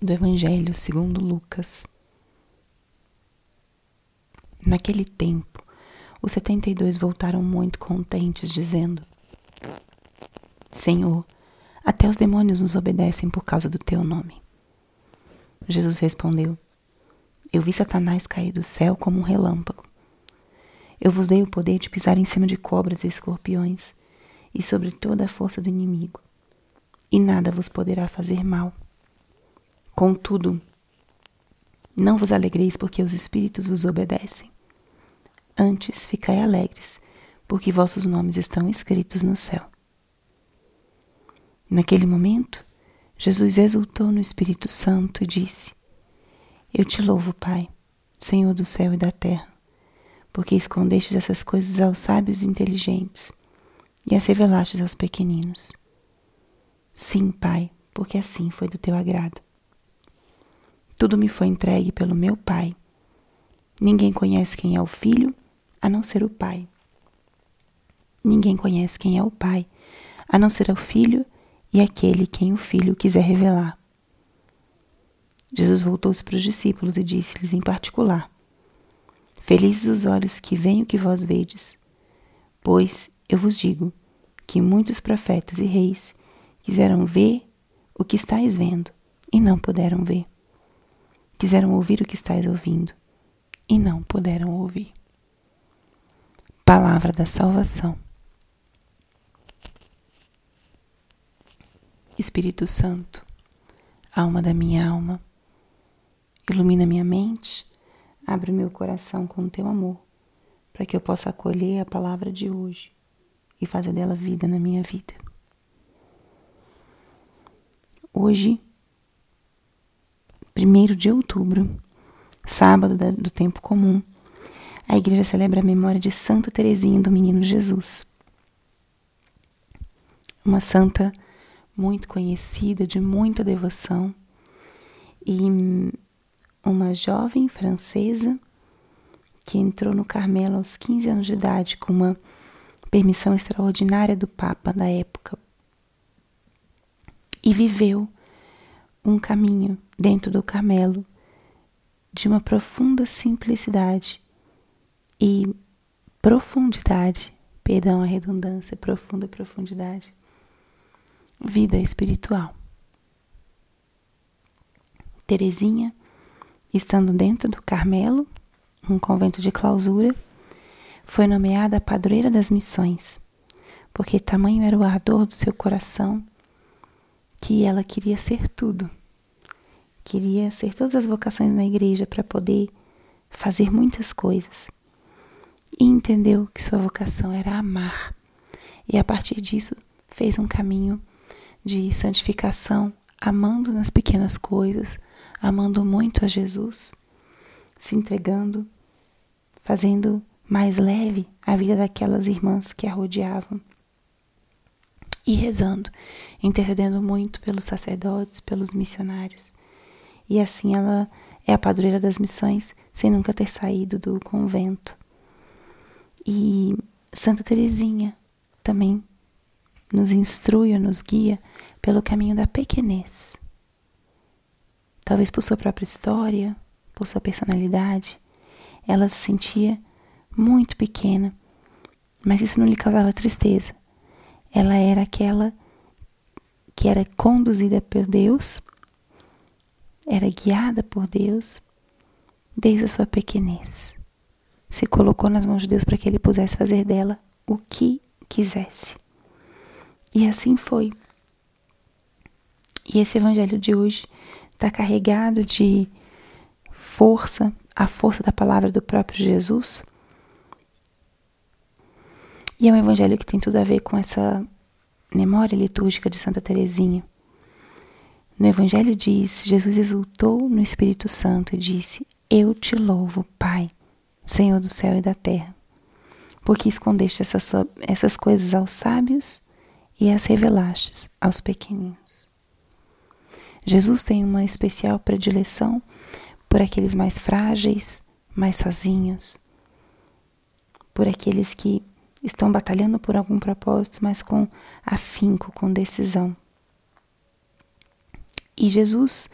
do Evangelho segundo Lucas. Naquele tempo, os setenta e dois voltaram muito contentes, dizendo: Senhor, até os demônios nos obedecem por causa do teu nome. Jesus respondeu: Eu vi Satanás cair do céu como um relâmpago. Eu vos dei o poder de pisar em cima de cobras e escorpiões e sobre toda a força do inimigo, e nada vos poderá fazer mal. Contudo, não vos alegreis porque os espíritos vos obedecem. Antes, ficai alegres, porque vossos nomes estão escritos no céu. Naquele momento, Jesus exultou no Espírito Santo e disse: Eu te louvo, Pai, Senhor do céu e da terra, porque escondestes essas coisas aos sábios e inteligentes e as revelastes aos pequeninos. Sim, Pai, porque assim foi do teu agrado. Tudo me foi entregue pelo meu Pai. Ninguém conhece quem é o Filho a não ser o Pai. Ninguém conhece quem é o Pai a não ser o Filho e aquele quem o Filho quiser revelar. Jesus voltou-se para os discípulos e disse-lhes em particular: Felizes os olhos que veem o que vós vedes, pois eu vos digo que muitos profetas e reis quiseram ver o que estáis vendo e não puderam ver quiseram ouvir o que estáis ouvindo e não puderam ouvir. Palavra da salvação. Espírito Santo, alma da minha alma, ilumina minha mente, abre meu coração com teu amor, para que eu possa acolher a palavra de hoje e fazer dela vida na minha vida. Hoje 1 de outubro, sábado do tempo comum, a igreja celebra a memória de Santa Teresinha do Menino Jesus. Uma santa muito conhecida, de muita devoção, e uma jovem francesa que entrou no Carmelo aos 15 anos de idade com uma permissão extraordinária do Papa da época e viveu um caminho dentro do Carmelo de uma profunda simplicidade e profundidade, perdão a redundância, profunda profundidade, vida espiritual. Terezinha, estando dentro do Carmelo, um convento de clausura, foi nomeada padroeira das missões, porque tamanho era o ardor do seu coração que ela queria ser tudo queria ser todas as vocações na igreja para poder fazer muitas coisas. E entendeu que sua vocação era amar. E a partir disso fez um caminho de santificação, amando nas pequenas coisas, amando muito a Jesus, se entregando, fazendo mais leve a vida daquelas irmãs que a rodeavam. E rezando, intercedendo muito pelos sacerdotes, pelos missionários e assim ela é a padroeira das missões sem nunca ter saído do convento. E Santa Teresinha também nos instrui, nos guia pelo caminho da pequenez. Talvez por sua própria história, por sua personalidade, ela se sentia muito pequena, mas isso não lhe causava tristeza. Ela era aquela que era conduzida por Deus era guiada por Deus desde a sua pequenez. Se colocou nas mãos de Deus para que ele pudesse fazer dela o que quisesse. E assim foi. E esse evangelho de hoje está carregado de força, a força da palavra do próprio Jesus. E é um evangelho que tem tudo a ver com essa memória litúrgica de Santa Teresinha. No Evangelho diz: Jesus exultou no Espírito Santo e disse: Eu te louvo, Pai, Senhor do céu e da terra, porque escondeste essas, essas coisas aos sábios e as revelastes aos pequeninos. Jesus tem uma especial predileção por aqueles mais frágeis, mais sozinhos, por aqueles que estão batalhando por algum propósito, mas com afinco, com decisão. E Jesus,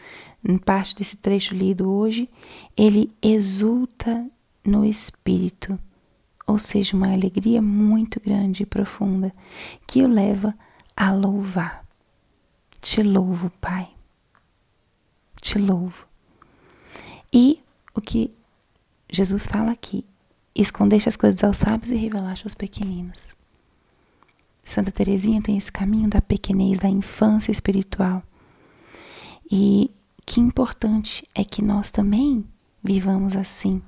em parte desse trecho lido hoje, ele exulta no espírito, ou seja, uma alegria muito grande e profunda que o leva a louvar. Te louvo, Pai. Te louvo. E o que Jesus fala aqui: escondeste as coisas aos sábios e revelaste aos pequeninos. Santa Teresinha tem esse caminho da pequenez, da infância espiritual. E que importante é que nós também vivamos assim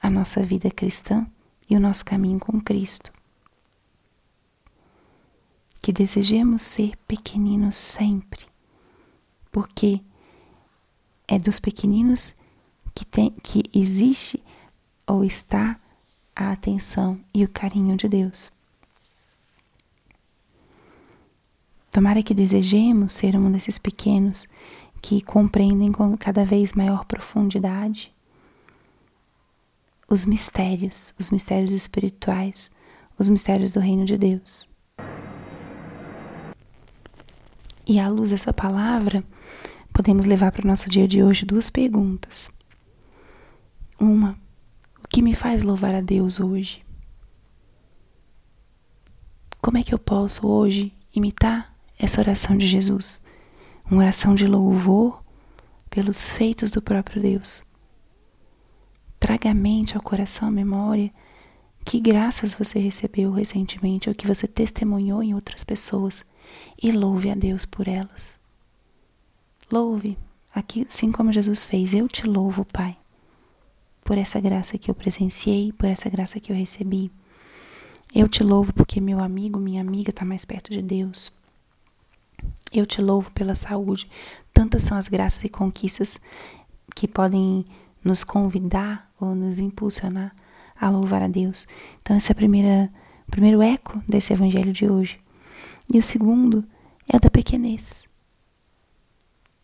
a nossa vida cristã e o nosso caminho com Cristo que desejemos ser pequeninos sempre, porque é dos pequeninos que, tem, que existe ou está a atenção e o carinho de Deus. Tomara que desejemos ser um desses pequenos que compreendem com cada vez maior profundidade os mistérios, os mistérios espirituais, os mistérios do reino de Deus. E à luz dessa palavra, podemos levar para o nosso dia de hoje duas perguntas. Uma, o que me faz louvar a Deus hoje? Como é que eu posso hoje imitar essa oração de Jesus? Uma oração de louvor pelos feitos do próprio Deus. Traga a mente ao coração, a memória, que graças você recebeu recentemente ou que você testemunhou em outras pessoas e louve a Deus por elas. Louve, aqui, assim como Jesus fez, eu te louvo, Pai, por essa graça que eu presenciei, por essa graça que eu recebi. Eu te louvo porque meu amigo, minha amiga está mais perto de Deus. Eu te louvo pela saúde. Tantas são as graças e conquistas que podem nos convidar ou nos impulsionar a louvar a Deus. Então, esse é o primeiro eco desse evangelho de hoje. E o segundo é o da pequenez.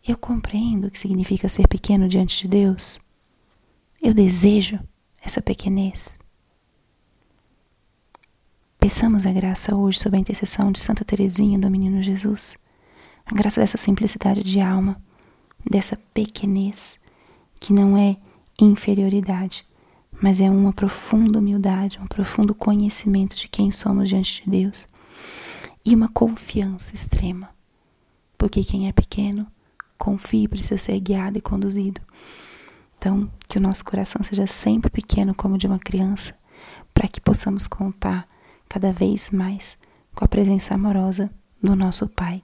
Eu compreendo o que significa ser pequeno diante de Deus. Eu desejo essa pequenez. Peçamos a graça hoje sob a intercessão de Santa Teresinha do Menino Jesus. A graça dessa simplicidade de alma, dessa pequenez, que não é inferioridade, mas é uma profunda humildade, um profundo conhecimento de quem somos diante de Deus e uma confiança extrema. Porque quem é pequeno confia e precisa ser guiado e conduzido. Então, que o nosso coração seja sempre pequeno como o de uma criança, para que possamos contar cada vez mais com a presença amorosa do nosso Pai.